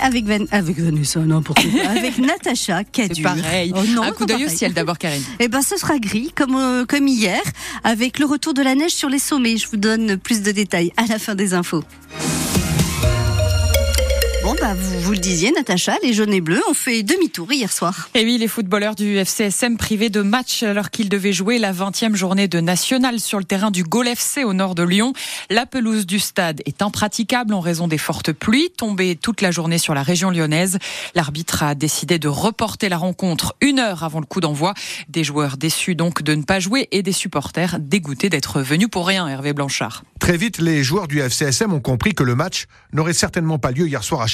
Avec, Van, avec Vanessa, n'importe quoi. Avec Natacha Cadu. pareil. Oh non, Un coup d'œil au ciel d'abord, Karine. Eh ben, ce sera gris, comme, euh, comme hier, avec le retour de la neige sur les sommets. Je vous donne plus de détails à la fin des infos. Bah, vous, vous le disiez, Natacha, les jaunes et bleus ont fait demi-tour hier soir. Et oui, les footballeurs du FCSM privés de match alors qu'ils devaient jouer la 20e journée de national sur le terrain du Gol FC au nord de Lyon. La pelouse du stade est impraticable en raison des fortes pluies tombées toute la journée sur la région lyonnaise. L'arbitre a décidé de reporter la rencontre une heure avant le coup d'envoi. Des joueurs déçus donc de ne pas jouer et des supporters dégoûtés d'être venus pour rien, Hervé Blanchard. Très vite, les joueurs du FCSM ont compris que le match n'aurait certainement pas lieu hier soir à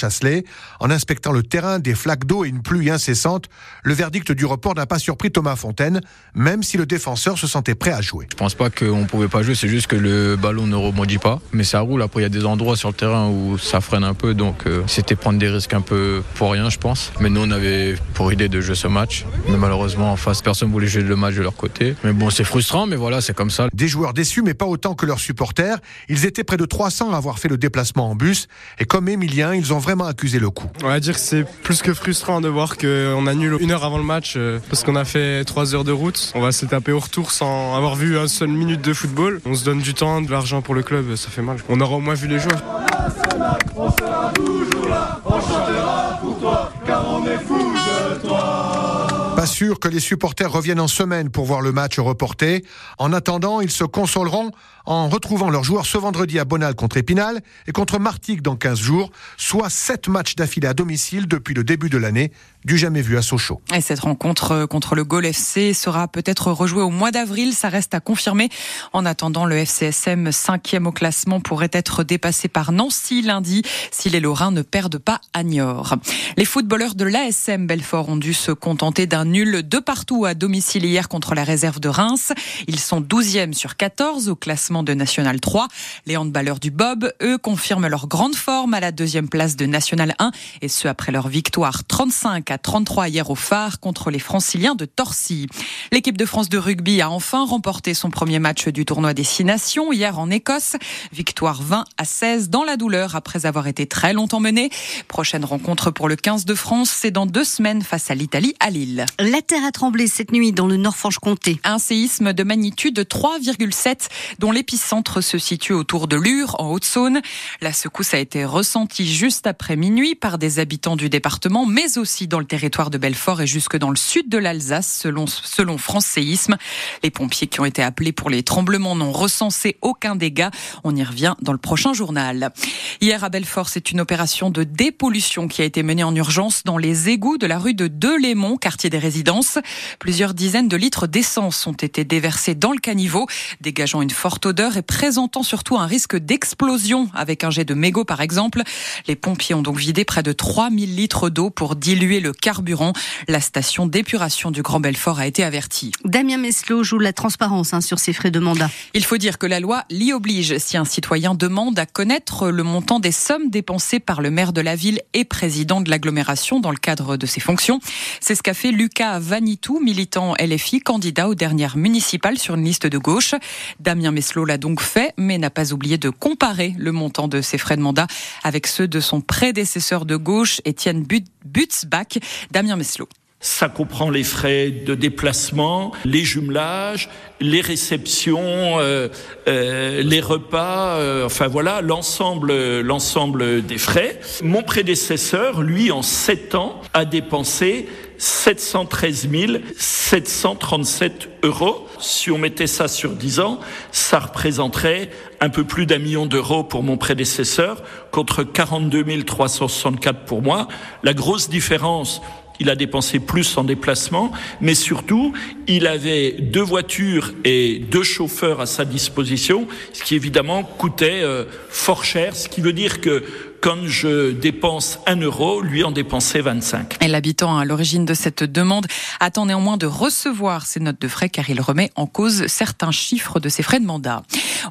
En inspectant le terrain, des flaques d'eau et une pluie incessante, le verdict du report n'a pas surpris Thomas Fontaine, même si le défenseur se sentait prêt à jouer. Je pense pas qu'on pouvait pas jouer, c'est juste que le ballon ne rebondit pas. Mais ça roule. Après, il y a des endroits sur le terrain où ça freine un peu, donc euh, c'était prendre des risques un peu pour rien, je pense. Mais nous, on avait pour idée de jouer ce match. Mais malheureusement, en face, personne voulait jouer le match de leur côté. Mais bon, c'est frustrant, mais voilà, c'est comme ça. Des joueurs déçus, mais pas autant que leurs supporters. Ils étaient près de 300 à avoir fait le déplacement en bus. Et comme Emilien, ils ont vraiment accusé le coup. On va dire que c'est plus que frustrant de voir qu'on annule une heure avant le match euh, parce qu'on a fait trois heures de route. On va se taper au retour sans avoir vu un seul minute de football. On se donne du temps, de l'argent pour le club, ça fait mal. On aura au moins vu les joueurs. Pas sûr que les supporters reviennent en semaine pour voir le match reporté. En attendant, ils se consoleront en retrouvant leurs joueurs ce vendredi à Bonal contre Épinal et contre Martigues dans 15 jours, soit 7 matchs d'affilée à domicile depuis le début de l'année, du jamais vu à Sochaux. Et cette rencontre euh, contre le Gol FC sera peut-être rejouée au mois d'avril, ça reste à confirmer. En attendant, le FCSM, cinquième au classement, pourrait être dépassé par Nancy lundi si les Lorrains ne perdent pas à Niort. Les footballeurs de l'ASM Belfort ont dû se contenter d'un nul de partout à domicile hier contre la réserve de Reims. Ils sont 12e sur 14 au classement de National 3. Les handballeurs du Bob, eux, confirment leur grande forme à la deuxième place de National 1 et ce après leur victoire 35 à 33 hier au phare contre les franciliens de Torcy. L'équipe de France de rugby a enfin remporté son premier match du tournoi des Six Nations hier en Écosse. Victoire 20 à 16 dans la douleur après avoir été très longtemps menée. Prochaine rencontre pour le 15 de France, c'est dans deux semaines face à l'Italie à Lille. La terre a tremblé cette nuit dans le Nord-Franche-Comté. Un séisme de magnitude 3,7 dont l'épicentre se situe autour de Lure en Haute-Saône. La secousse a été ressentie juste après minuit par des habitants du département mais aussi dans le territoire de Belfort et jusque dans le sud de l'Alsace selon, selon France Séisme. Les pompiers qui ont été appelés pour les tremblements n'ont recensé aucun dégât. On y revient dans le prochain journal. Hier à Belfort, c'est une opération de dépollution qui a été menée en urgence dans les égouts de la rue de Delémont, quartier des résidences. Plusieurs dizaines de litres d'essence ont été déversés dans le caniveau, dégageant une forte odeur et présentant surtout un risque d'explosion avec un jet de mégot par exemple. Les pompiers ont donc vidé près de 3000 litres d'eau pour diluer le carburant. La station d'épuration du Grand Belfort a été avertie. Damien Meslot joue la transparence hein, sur ses frais de mandat. Il faut dire que la loi l'y oblige si un citoyen demande à connaître le montant des sommes dépensées par le maire de la ville et président de l'agglomération dans le cadre de ses fonctions. C'est ce qu'a fait Lucas Vanitou, militant LFI, candidat aux dernières municipales sur une liste de gauche. Damien Meslot l'a donc fait, mais n'a pas oublié de comparer le montant de ses frais de mandat avec ceux de son prédécesseur de gauche, Étienne But- Butzbach. Damien Meslot. Ça comprend les frais de déplacement, les jumelages, les réceptions, euh, euh, les repas, euh, enfin voilà, l'ensemble, l'ensemble des frais. Mon prédécesseur, lui, en sept ans, a dépensé 713 737 euros. Si on mettait ça sur 10 ans, ça représenterait un peu plus d'un million d'euros pour mon prédécesseur contre 42 364 pour moi. La grosse différence, il a dépensé plus en déplacement, mais surtout, il avait deux voitures et deux chauffeurs à sa disposition, ce qui évidemment coûtait euh, fort cher, ce qui veut dire que quand je dépense un euro, lui en dépensait 25. Et l'habitant à l'origine de cette demande attend néanmoins de recevoir ces notes de frais car il remet en cause certains chiffres de ses frais de mandat.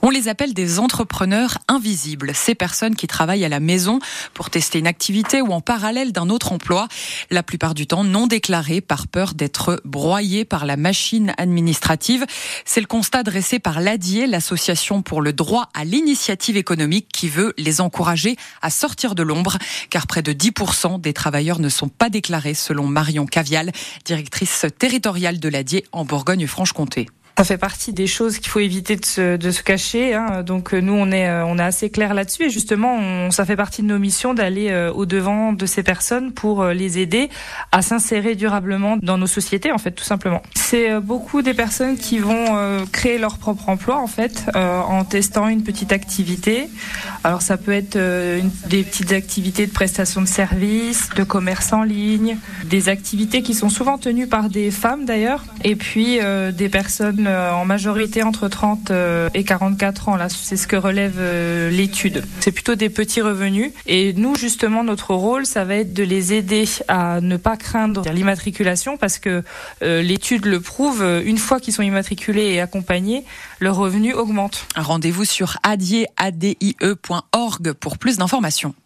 On les appelle des entrepreneurs invisibles, ces personnes qui travaillent à la maison pour tester une activité ou en parallèle d'un autre emploi, la plupart du temps non déclarés par peur d'être broyés par la machine administrative. C'est le constat dressé par l'ADIE, l'association pour le droit à l'initiative économique qui veut les encourager à sortir de l'ombre, car près de 10% des travailleurs ne sont pas déclarés, selon Marion Cavial, directrice territoriale de l'ADIE en Bourgogne-Franche-Comté. Ça fait partie des choses qu'il faut éviter de se, de se cacher. Hein. Donc euh, nous, on est, euh, on est assez clair là-dessus. Et justement, on, ça fait partie de nos missions d'aller euh, au devant de ces personnes pour les aider à s'insérer durablement dans nos sociétés, en fait, tout simplement. C'est beaucoup des personnes qui vont créer leur propre emploi, en fait, en testant une petite activité. Alors ça peut être une, des petites activités de prestation de services, de commerce en ligne, des activités qui sont souvent tenues par des femmes d'ailleurs, et puis des personnes en majorité entre 30 euh, et 44 ans. Là, c'est ce que relève euh, l'étude. C'est plutôt des petits revenus. Et nous, justement, notre rôle, ça va être de les aider à ne pas craindre l'immatriculation parce que l'étude le prouve. Une fois qu'ils sont immatriculés et accompagnés, le revenu augmente. Rendez-vous sur adieadie.org pour plus d'informations.